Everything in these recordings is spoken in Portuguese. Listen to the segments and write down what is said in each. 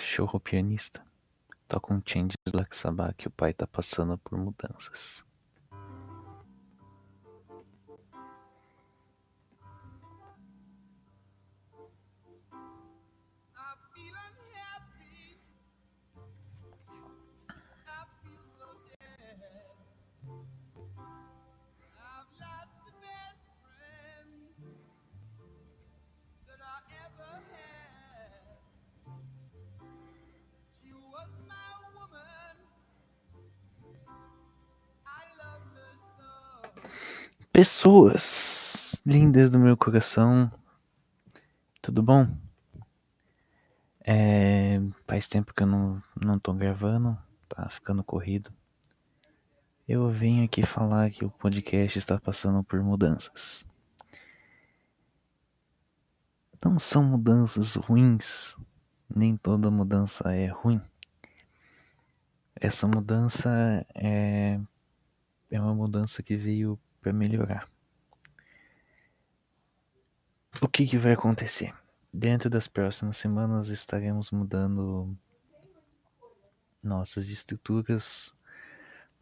cachorro pianista toca um change do Black Sabbath que o pai tá passando por mudanças. Pessoas lindas do meu coração, tudo bom? É, faz tempo que eu não, não tô gravando, tá ficando corrido. Eu venho aqui falar que o podcast está passando por mudanças. Não são mudanças ruins, nem toda mudança é ruim. Essa mudança é, é uma mudança que veio para melhorar. O que, que vai acontecer? Dentro das próximas semanas estaremos mudando nossas estruturas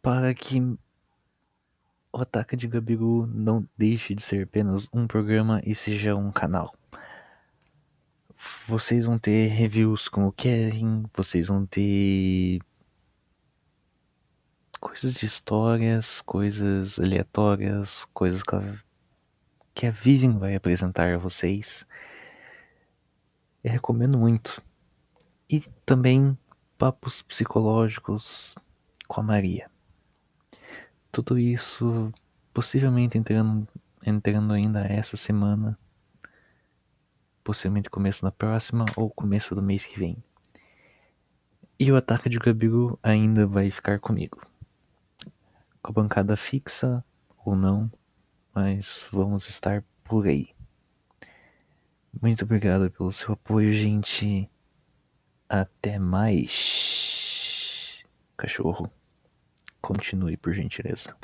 para que o Ataque de Gabiru não deixe de ser apenas um programa e seja um canal. Vocês vão ter reviews como querem, vocês vão ter coisas de histórias, coisas aleatórias, coisas que a, que a Vivian vai apresentar a vocês. Eu recomendo muito. E também papos psicológicos com a Maria. Tudo isso possivelmente entrando, entrando ainda essa semana, possivelmente começo da próxima ou começo do mês que vem. E o ataque de Gabiru ainda vai ficar comigo a bancada fixa ou não, mas vamos estar por aí. Muito obrigado pelo seu apoio, gente. Até mais. Cachorro, continue por gentileza.